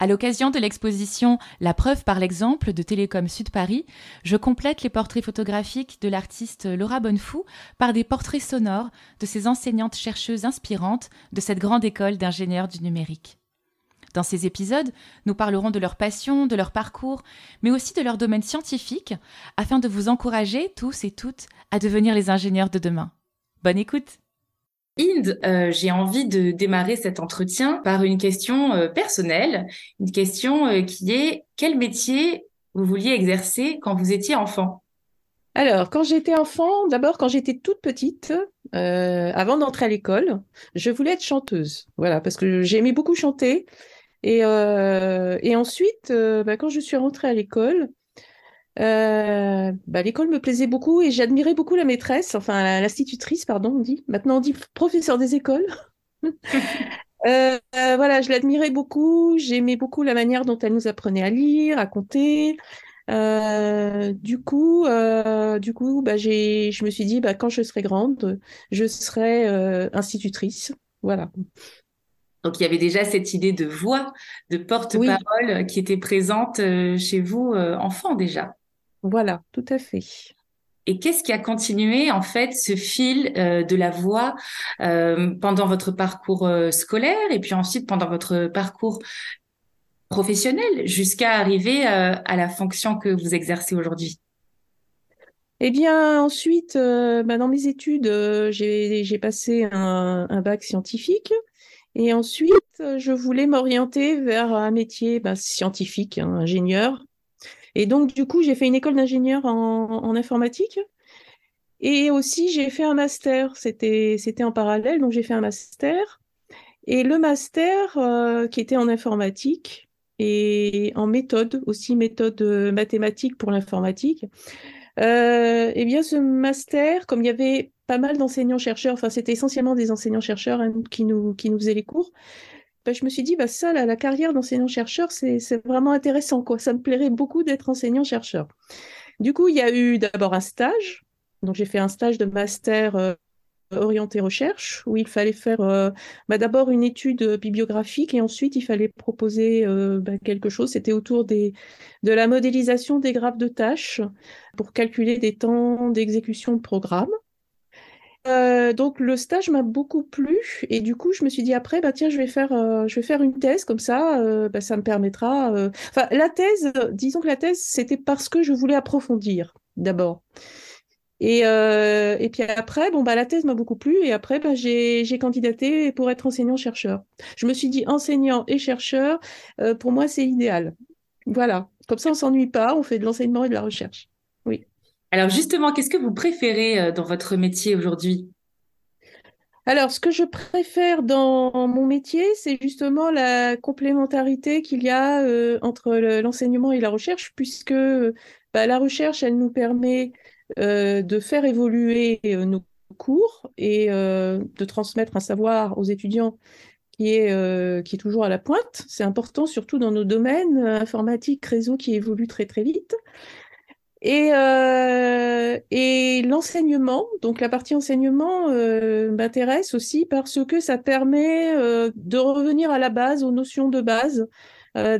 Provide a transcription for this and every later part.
À l'occasion de l'exposition La preuve par l'exemple de Télécom Sud Paris, je complète les portraits photographiques de l'artiste Laura Bonnefou par des portraits sonores de ces enseignantes chercheuses inspirantes de cette grande école d'ingénieurs du numérique. Dans ces épisodes, nous parlerons de leur passion, de leur parcours, mais aussi de leur domaine scientifique, afin de vous encourager tous et toutes à devenir les ingénieurs de demain. Bonne écoute Inde, euh, j'ai envie de démarrer cet entretien par une question euh, personnelle, une question euh, qui est quel métier vous vouliez exercer quand vous étiez enfant? Alors, quand j'étais enfant, d'abord quand j'étais toute petite, avant d'entrer à l'école, je voulais être chanteuse. Voilà, parce que j'aimais beaucoup chanter. Et, ensuite, bah, quand je suis rentrée à l'école, euh, bah, l'école me plaisait beaucoup et j'admirais beaucoup la maîtresse, enfin l'institutrice, pardon, on dit. Maintenant, on dit professeur des écoles. Euh, euh, voilà, je l'admirais beaucoup. J'aimais beaucoup la manière dont elle nous apprenait à lire, à compter. du coup, du coup, bah, j'ai, je me suis dit, bah, quand je serai grande, je serai institutrice. Voilà. Donc il y avait déjà cette idée de voix, de porte-parole qui était présente chez vous, enfant déjà. Voilà, tout à fait. Et qu'est-ce qui a continué en fait ce fil euh, de la voix euh, pendant votre parcours euh, scolaire et puis ensuite pendant votre parcours professionnel jusqu'à arriver à la fonction que vous exercez aujourd'hui? Eh bien ensuite, bah, dans mes études, j'ai passé un, bac scientifique et ensuite je voulais m'orienter vers un métier bah, scientifique, hein, ingénieur. Et donc, du coup, j'ai fait une école d'ingénieur en, informatique. Et aussi, j'ai fait un master. C'était, en parallèle, donc j'ai fait un master. Et le master, euh, qui était en informatique et en méthode, aussi méthode euh, mathématique pour l'informatique, euh, eh bien, ce master, comme il y avait pas mal d'enseignants-chercheurs, enfin, c'était essentiellement des enseignants-chercheurs hein, qui, nous, qui nous faisaient les cours, bah, je me suis dit, bah, ça, la, carrière d'enseignant-chercheur, c'est vraiment intéressant. Quoi. Ça me plairait beaucoup d'être enseignant-chercheur. Du coup, il y a eu d'abord un stage. Donc, j'ai fait un stage de master euh, orienté recherche, où il fallait faire euh, bah, d'abord une étude bibliographique et ensuite il fallait proposer euh, quelque chose. C'était autour de la modélisation des graphes de tâches pour calculer des temps d'exécution de programmes. Euh, donc le stage m'a beaucoup plu. Et du coup je me suis dit après bah tiens je vais faire euh, une thèse comme ça euh, bah, ça me permettra enfin la thèse disons que la thèse c'était parce que je voulais approfondir d'abord. Et, et puis après bon bah la thèse m'a beaucoup plu. Et après bah, j'ai candidaté pour être enseignant chercheur je me suis dit enseignant et chercheur pour moi c'est idéal. Voilà. Comme ça on s'ennuie pas on fait de l'enseignement et de la recherche alors justement, qu'est-ce que vous préférez euh, dans votre métier aujourd'hui? Alors, ce que je préfère dans mon métier, c'est justement la complémentarité qu'il y a euh, entre l'enseignement et la recherche, puisque bah, la recherche, elle nous permet euh, de faire évoluer nos cours et de transmettre un savoir aux étudiants qui est, toujours à la pointe. C'est important, surtout dans nos domaines informatiques, réseau qui évoluent très très vite. Et, euh, et l'enseignement, donc la partie enseignement euh, m'intéresse aussi parce que ça permet euh, de revenir à la base, aux notions de base.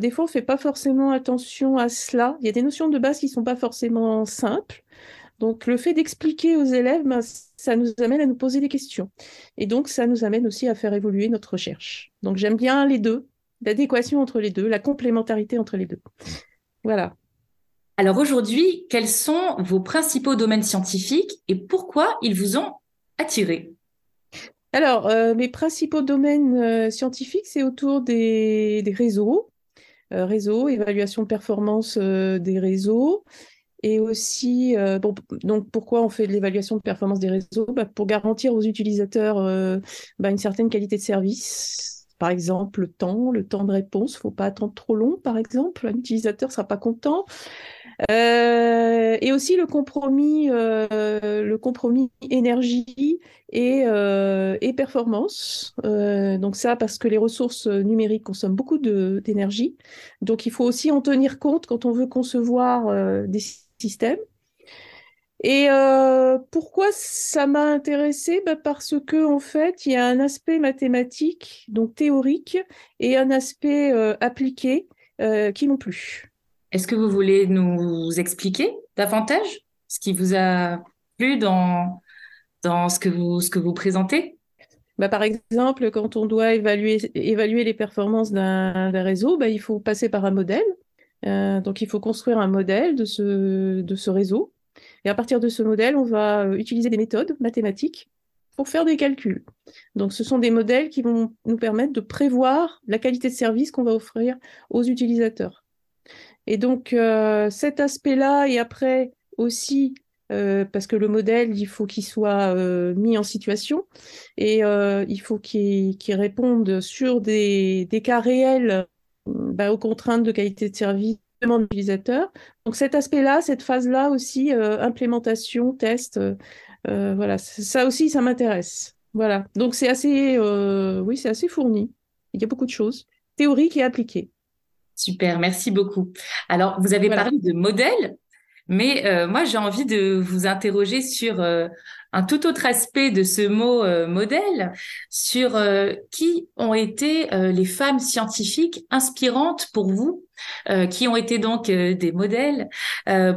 Des fois, on fait pas forcément attention à cela. Il y a des notions de base qui sont pas forcément simples. Donc, le fait d'expliquer aux élèves, ben, ça nous amène à nous poser des questions. Et donc, ça nous amène aussi à faire évoluer notre recherche. Donc, j'aime bien les deux, l'adéquation entre les deux, la complémentarité entre les deux. Voilà. Alors aujourd'hui, quels sont vos principaux domaines scientifiques et pourquoi ils vous ont attiré? Alors, euh, mes principaux domaines euh, scientifiques, c'est autour des, réseaux, euh, réseaux, évaluation de performance des réseaux. Et aussi, donc pourquoi on fait de l'évaluation de performance des réseaux? Bah, Pour garantir aux utilisateurs bah, une certaine qualité de service, par exemple, le temps, le temps de réponse, ne faut pas attendre trop long, par exemple. Un utilisateur sera pas content. Euh, et aussi le compromis, euh, le compromis énergie et, euh, performance. donc ça, parce que les ressources numériques consomment beaucoup d'énergie. Donc il faut aussi en tenir compte quand on veut concevoir des systèmes. Et pourquoi ça m'a intéressée bah Parce que en fait, il y a un aspect mathématique, donc théorique, et un aspect appliqué qui m'ont plu. Est-ce que vous voulez nous expliquer davantage ce qui vous a plu dans, dans ce que vous, ce que vous présentez? Bah, par exemple, quand on doit évaluer, évaluer les performances d'un réseau, bah, il faut passer par un modèle. Euh, donc, il faut construire un modèle de ce, de ce réseau. Et à partir de ce modèle, on va euh, utiliser des méthodes mathématiques pour faire des calculs. Donc, ce sont des modèles qui vont nous permettre de prévoir la qualité de service qu'on va offrir aux utilisateurs. Et donc, euh, cet aspect-là, et après aussi euh, parce que le modèle, il faut qu'il soit euh, mis en situation et il faut qu'il réponde sur des, cas réels bah, aux contraintes de qualité de service de l'utilisateur. Donc cet aspect-là, cette phase-là aussi, implémentation, test, voilà, ça aussi, ça m'intéresse. Voilà, donc c'est assez, oui, c'est assez fourni. Il y a beaucoup de choses théoriques et appliquées. Super, merci beaucoup. Alors, vous avez parlé de modèle. Mais euh, moi, j'ai envie de vous interroger sur euh, un tout autre aspect de ce mot euh, modèle, sur qui ont été les femmes scientifiques inspirantes pour vous, qui ont été donc des modèles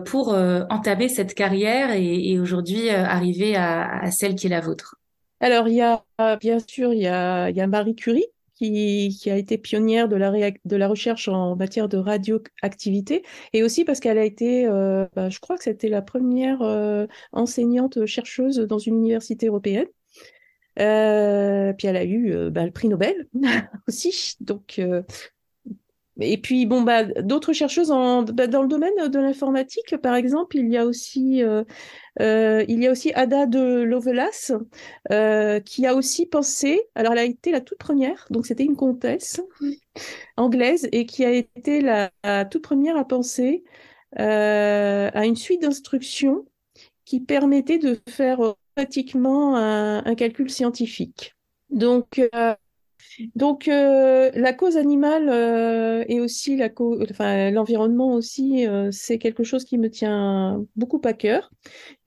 pour entamer cette carrière et, et aujourd'hui arriver à, à, celle qui est la vôtre? Alors, il y a bien sûr, il y a, il y a Marie Curie qui, a été pionnière de la, recherche en matière de radioactivité, et aussi parce qu'elle a été, euh, bah, je crois que c'était la première euh, enseignante chercheuse dans une université européenne. Euh, puis elle a eu bah, le prix Nobel aussi. Donc, et puis, bon, bah, d'autres chercheuses bah, dans le domaine de l'informatique, par exemple, il y a aussi, euh, euh, il y a aussi Ada de Lovelace, euh, qui a aussi pensé, alors elle a été la toute première, donc c'était une comtesse anglaise, et qui a été la, toute première à penser à une suite d'instructions qui permettait de faire automatiquement un, un calcul scientifique. Donc, donc euh, la cause animale euh, et aussi la enfin, l'environnement aussi, euh, c'est quelque chose qui me tient beaucoup à cœur.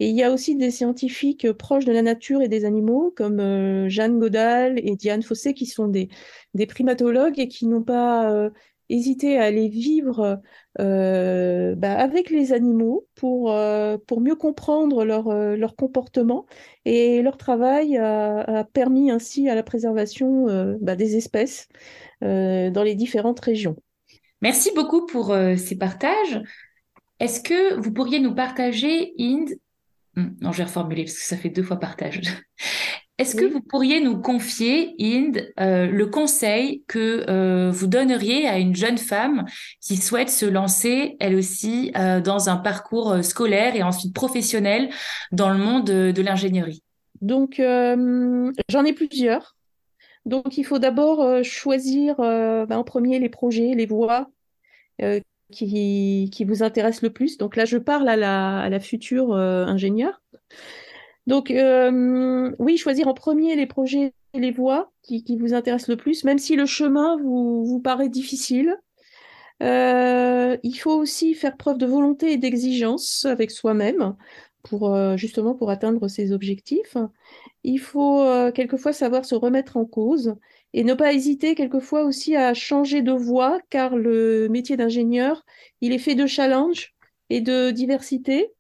Et il y a aussi des scientifiques proches de la nature et des animaux, comme Jeanne Godal et Diane Fossé, qui sont des, des primatologues et qui n'ont pas hésiter à aller vivre euh, bah, avec les animaux pour, euh, pour mieux comprendre leur, euh, leur comportement. Et leur travail a, permis ainsi à la préservation bah, des espèces dans les différentes régions. Merci beaucoup pour ces partages. Est-ce que vous pourriez nous partager, Inde? Hmm, Non, je vais reformuler parce que ça fait deux fois partage. Est-ce que vous pourriez nous confier, Inde, euh, le conseil que euh, vous donneriez à une jeune femme qui souhaite se lancer, elle aussi, euh, dans un parcours scolaire et ensuite professionnel dans le monde de, l'ingénierie? Donc, j'en ai plusieurs. Donc, il faut d'abord choisir ben, en premier les projets, les voies qui, qui, vous intéressent le plus. Donc là, je parle à la, à la future ingénieure. Donc, euh, oui, choisir en premier les projets et les voies qui, vous intéressent le plus, même si le chemin vous, vous paraît difficile. Euh, il faut aussi faire preuve de volonté et d'exigence avec soi-même pour euh, justement pour atteindre ses objectifs. Il faut quelquefois savoir se remettre en cause et ne pas hésiter quelquefois aussi à changer de voie, car le métier d'ingénieur, il est fait de challenges et de diversité.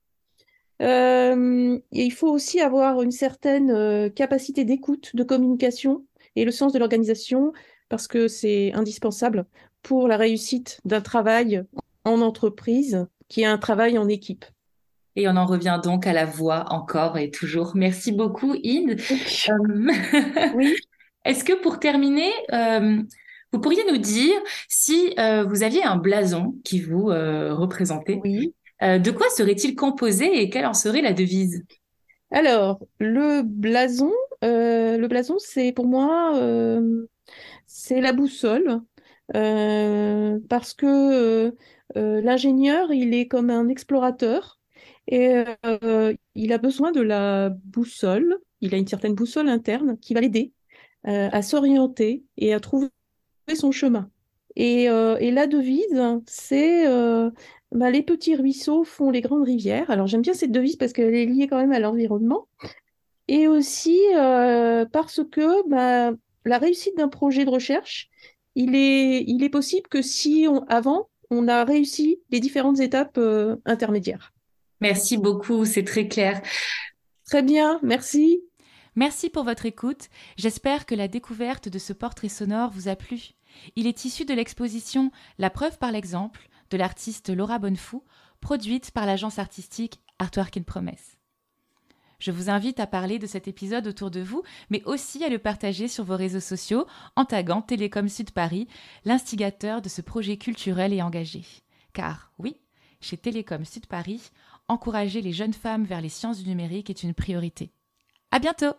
Euh, il faut aussi avoir une certaine euh, capacité d'écoute, de communication et le sens de l'organisation parce que c'est indispensable pour la réussite d'un travail en entreprise qui est un travail en équipe. Et on en revient donc à la voix encore et toujours. Merci beaucoup, Inde. Euh, oui. Est-ce que pour terminer, vous pourriez nous dire si vous aviez un blason qui vous représentait? Oui. Euh, de quoi serait-il composé et quelle en serait la devise? Alors, le blason, euh, le blason, c'est pour moi, euh, c'est la boussole, parce que l'ingénieur, il est comme un explorateur et il a besoin de la boussole. Il a une certaine boussole interne qui va l'aider à s'orienter et à trouver son chemin. Et, la devise, c'est bah, les petits ruisseaux font les grandes rivières. Alors j'aime bien cette devise parce qu'elle est liée quand même à l'environnement. Et aussi parce que bah, la réussite d'un projet de recherche, il est, il est possible que si on, avant, on a réussi les différentes étapes euh, intermédiaires. Merci beaucoup, c'est très clair. Très bien, merci. Merci pour votre écoute. J'espère que la découverte de ce portrait sonore vous a plu. Il est issu de l'exposition La preuve par l'exemple de l'artiste Laura Bonnefou, produite par l'agence artistique Artwork in Promesse. Je vous invite à parler de cet épisode autour de vous, mais aussi à le partager sur vos réseaux sociaux en taguant Télécom Sud Paris, l'instigateur de ce projet culturel et engagé. Car oui, chez Télécom Sud Paris, encourager les jeunes femmes vers les sciences du numérique est une priorité. À bientôt!